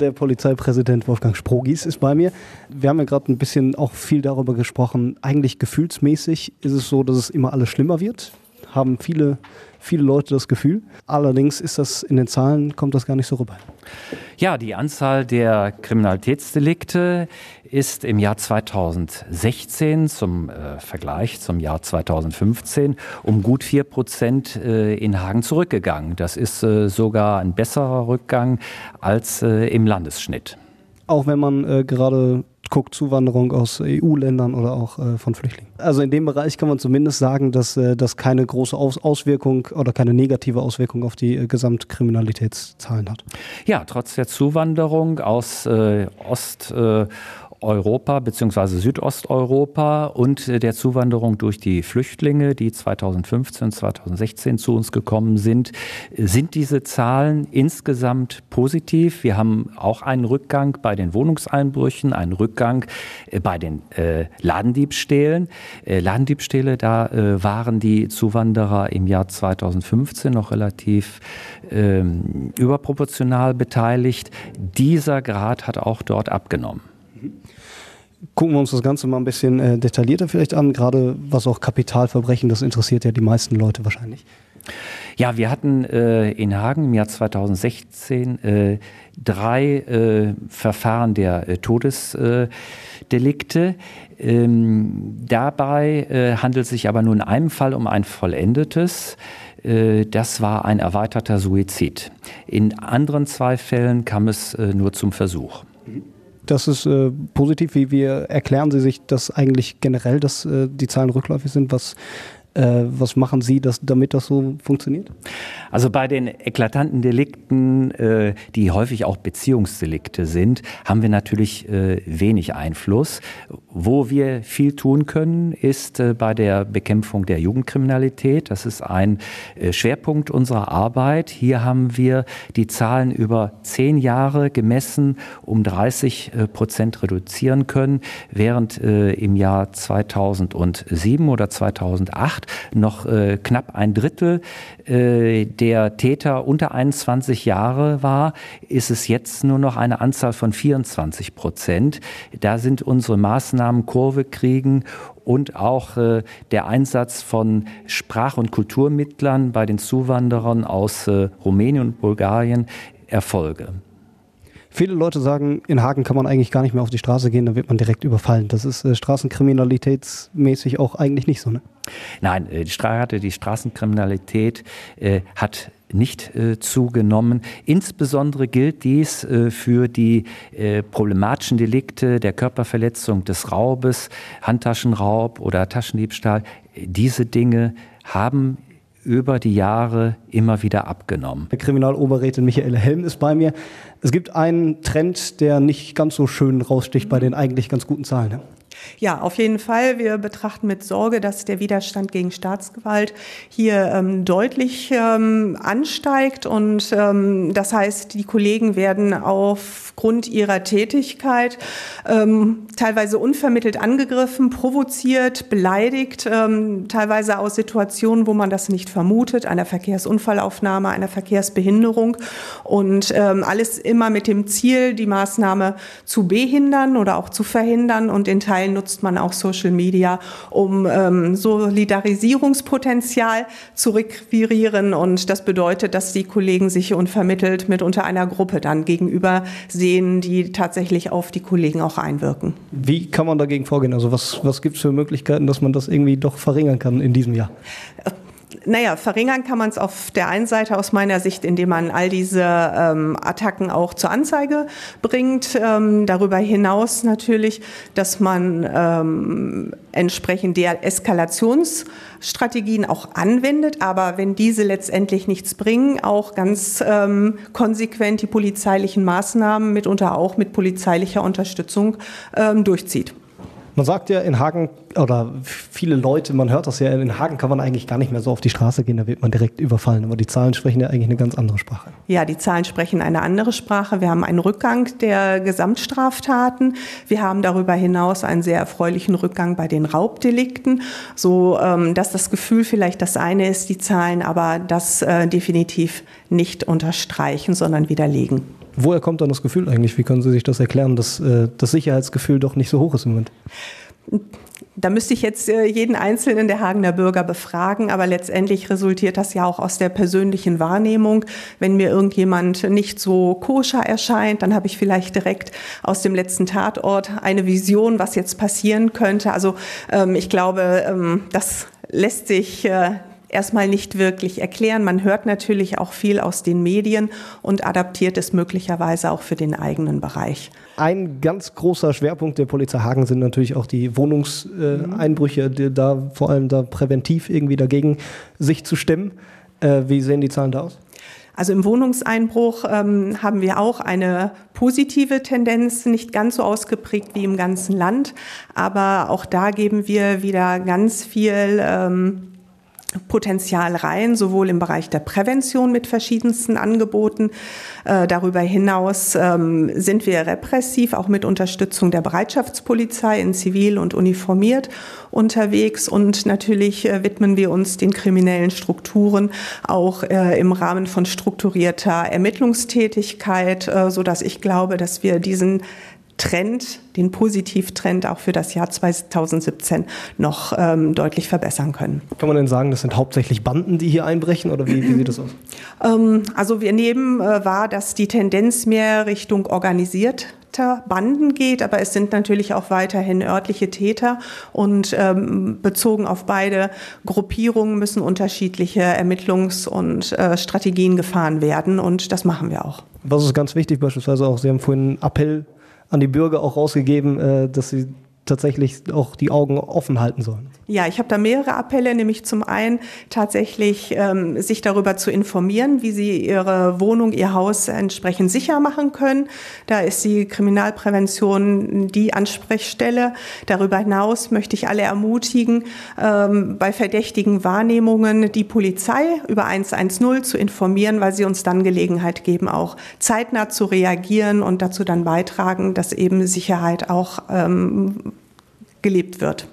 Der Polizeipräsident Wolfgang Sprogis ist bei mir. Wir haben ja gerade ein bisschen auch viel darüber gesprochen. Eigentlich gefühlsmäßig ist es so, dass es immer alles schlimmer wird. Haben viele, viele Leute das Gefühl. Allerdings ist das in den Zahlen, kommt das gar nicht so rüber. Ja, die Anzahl der Kriminalitätsdelikte ist im Jahr 2016 zum äh, Vergleich zum Jahr 2015 um gut vier Prozent äh, in Hagen zurückgegangen. Das ist äh, sogar ein besserer Rückgang als äh, im Landesschnitt. Auch wenn man äh, gerade guckt, Zuwanderung aus EU-Ländern oder auch äh, von Flüchtlingen. Also in dem Bereich kann man zumindest sagen, dass das keine große Aus Auswirkung oder keine negative Auswirkung auf die Gesamtkriminalitätszahlen hat. Ja, trotz der Zuwanderung aus Ost- Europa bzw. Südosteuropa und der Zuwanderung durch die Flüchtlinge, die 2015, 2016 zu uns gekommen sind, sind diese Zahlen insgesamt positiv. Wir haben auch einen Rückgang bei den Wohnungseinbrüchen, einen Rückgang äh, bei den äh, Ladendiebstählen. Äh, Ladendiebstähle, da äh, waren die Zuwanderer im Jahr 2015 noch relativ ähm, überproportional beteiligt. Dieser Grad hat auch dort abgenommen. Gucken wir uns das Ganze mal ein bisschen äh, detaillierter vielleicht an, gerade was auch Kapitalverbrechen, das interessiert ja die meisten Leute wahrscheinlich. Ja, wir hatten äh, in Hagen im Jahr 2016 äh, drei äh, Verfahren der äh, Todesdelikte. Ähm, dabei äh, handelt es sich aber nur in einem Fall um ein vollendetes. Das war ein erweiterter Suizid. In anderen zwei Fällen kam es nur zum Versuch. Das ist äh, positiv. Wie, wie erklären Sie sich das eigentlich generell, dass äh, die Zahlen rückläufig sind? Was was machen Sie, dass, damit das so funktioniert? Also bei den eklatanten Delikten, äh, die häufig auch Beziehungsdelikte sind, haben wir natürlich äh, wenig Einfluss. Wo wir viel tun können, ist äh, bei der Bekämpfung der Jugendkriminalität. Das ist ein äh, Schwerpunkt unserer Arbeit. Hier haben wir die Zahlen über zehn Jahre gemessen um 30 äh, Prozent reduzieren können, während im Jahr 2007 oder 2008 noch äh, knapp ein Drittel äh, der Täter unter 21 Jahre war, ist es jetzt nur noch eine Anzahl von 24 Prozent. Da sind unsere Maßnahmen Kurve kriegen und auch äh, der Einsatz von Sprach- und Kulturmittlern bei den Zuwanderern aus äh, Rumänien und Bulgarien Erfolge. Viele Leute sagen, in Hagen kann man eigentlich gar nicht mehr auf die Straße gehen, da wird man direkt überfallen. Das ist äh, straßenkriminalitätsmäßig auch eigentlich nicht so, ne? Nein, äh, die, Stra die Straßenkriminalität äh, hat nicht äh, zugenommen. Insbesondere gilt dies äh, für die äh, problematischen Delikte der Körperverletzung, des Raubes, Handtaschenraub oder Taschendiebstahl. Diese Dinge haben über die Jahre immer wieder abgenommen. Kriminaloberrätin Michael Helm ist bei mir. Es gibt einen Trend, der nicht ganz so schön raussticht bei den eigentlich ganz guten Zahlen. Ja, auf jeden Fall. Wir betrachten mit Sorge, dass der Widerstand gegen Staatsgewalt hier ähm, deutlich ähm, ansteigt. Und ähm, das heißt, die Kollegen werden aufgrund ihrer Tätigkeit ähm, teilweise unvermittelt angegriffen, provoziert, beleidigt, ähm, teilweise aus Situationen, wo man das nicht vermutet, einer Verkehrsunfallaufnahme, einer Verkehrsbehinderung. Und ähm, alles immer mit dem Ziel, die Maßnahme zu behindern oder auch zu verhindern und in Teilen nutzt man auch Social Media, um ähm, Solidarisierungspotenzial zu requirieren. Und das bedeutet, dass die Kollegen sich unvermittelt mit unter einer Gruppe dann gegenüber sehen, die tatsächlich auf die Kollegen auch einwirken. Wie kann man dagegen vorgehen? Also was, was gibt es für Möglichkeiten, dass man das irgendwie doch verringern kann in diesem Jahr? Naja, verringern kann man es auf der einen Seite aus meiner Sicht, indem man all diese ähm, Attacken auch zur Anzeige bringt. Ähm, darüber hinaus natürlich, dass man ähm, entsprechend der Eskalationsstrategien auch anwendet, aber wenn diese letztendlich nichts bringen, auch ganz ähm, konsequent die polizeilichen Maßnahmen mitunter auch mit polizeilicher Unterstützung ähm, durchzieht. Man sagt ja in Hagen, oder viele Leute, man hört das ja, in Hagen kann man eigentlich gar nicht mehr so auf die Straße gehen, da wird man direkt überfallen. Aber die Zahlen sprechen ja eigentlich eine ganz andere Sprache. Ja, die Zahlen sprechen eine andere Sprache. Wir haben einen Rückgang der Gesamtstraftaten. Wir haben darüber hinaus einen sehr erfreulichen Rückgang bei den Raubdelikten, so ähm, dass das Gefühl vielleicht das eine ist, die Zahlen aber das äh, definitiv nicht unterstreichen, sondern widerlegen. Woher kommt dann das Gefühl eigentlich? Wie können Sie sich das erklären, dass äh, das Sicherheitsgefühl doch nicht so hoch ist im Moment? Da müsste ich jetzt äh, jeden einzelnen der Hagener Bürger befragen, aber letztendlich resultiert das ja auch aus der persönlichen Wahrnehmung. Wenn mir irgendjemand nicht so koscher erscheint, dann habe ich vielleicht direkt aus dem letzten Tatort eine Vision, was jetzt passieren könnte. Also ähm, ich glaube, ähm, das lässt sich äh, erstmal nicht wirklich erklären. Man hört natürlich auch viel aus den Medien und adaptiert es möglicherweise auch für den eigenen Bereich. Ein ganz großer Schwerpunkt der Polizei Hagen sind natürlich auch die Wohnungseinbrüche, äh, da vor allem da präventiv irgendwie dagegen sich zu stemmen. Äh, wie sehen die Zahlen da aus? Also im Wohnungseinbruch ähm, haben wir auch eine positive Tendenz, nicht ganz so ausgeprägt wie im ganzen Land, aber auch da geben wir wieder ganz viel ähm, Potenzial rein, sowohl im Bereich der Prävention mit verschiedensten Angeboten. Äh, darüber hinaus ähm, sind wir repressiv, auch mit Unterstützung der Bereitschaftspolizei in Zivil und uniformiert unterwegs. Und natürlich äh, widmen wir uns den kriminellen Strukturen auch äh, im Rahmen von strukturierter Ermittlungstätigkeit, so dass ich glaube, dass wir diesen Trend, den Positivtrend auch für das Jahr 2017 noch ähm, deutlich verbessern können. Kann man denn sagen, das sind hauptsächlich Banden, die hier einbrechen oder wie, wie sieht das aus? Ähm, also wir nehmen äh, wahr, dass die Tendenz mehr Richtung organisiert Banden geht, aber es sind natürlich auch weiterhin örtliche Täter und ähm, bezogen auf beide Gruppierungen müssen unterschiedliche Ermittlungs- und äh, Strategien gefahren werden und das machen wir auch. Was ist ganz wichtig beispielsweise auch, Sie haben vorhin einen Appell an die Bürger auch rausgegeben, äh, dass sie tatsächlich auch die Augen offen halten sollen. Ja, ich habe da mehrere Appelle, nämlich zum einen tatsächlich ähm, sich darüber zu informieren, wie sie ihre Wohnung, ihr Haus entsprechend sicher machen können. Da ist die Kriminalprävention die Ansprechstelle. Darüber hinaus möchte ich alle ermutigen, ähm, bei verdächtigen Wahrnehmungen die Polizei über 110 zu informieren, weil sie uns dann Gelegenheit geben, auch zeitnah zu reagieren und dazu dann beitragen, dass eben Sicherheit auch ähm, gelebt wird.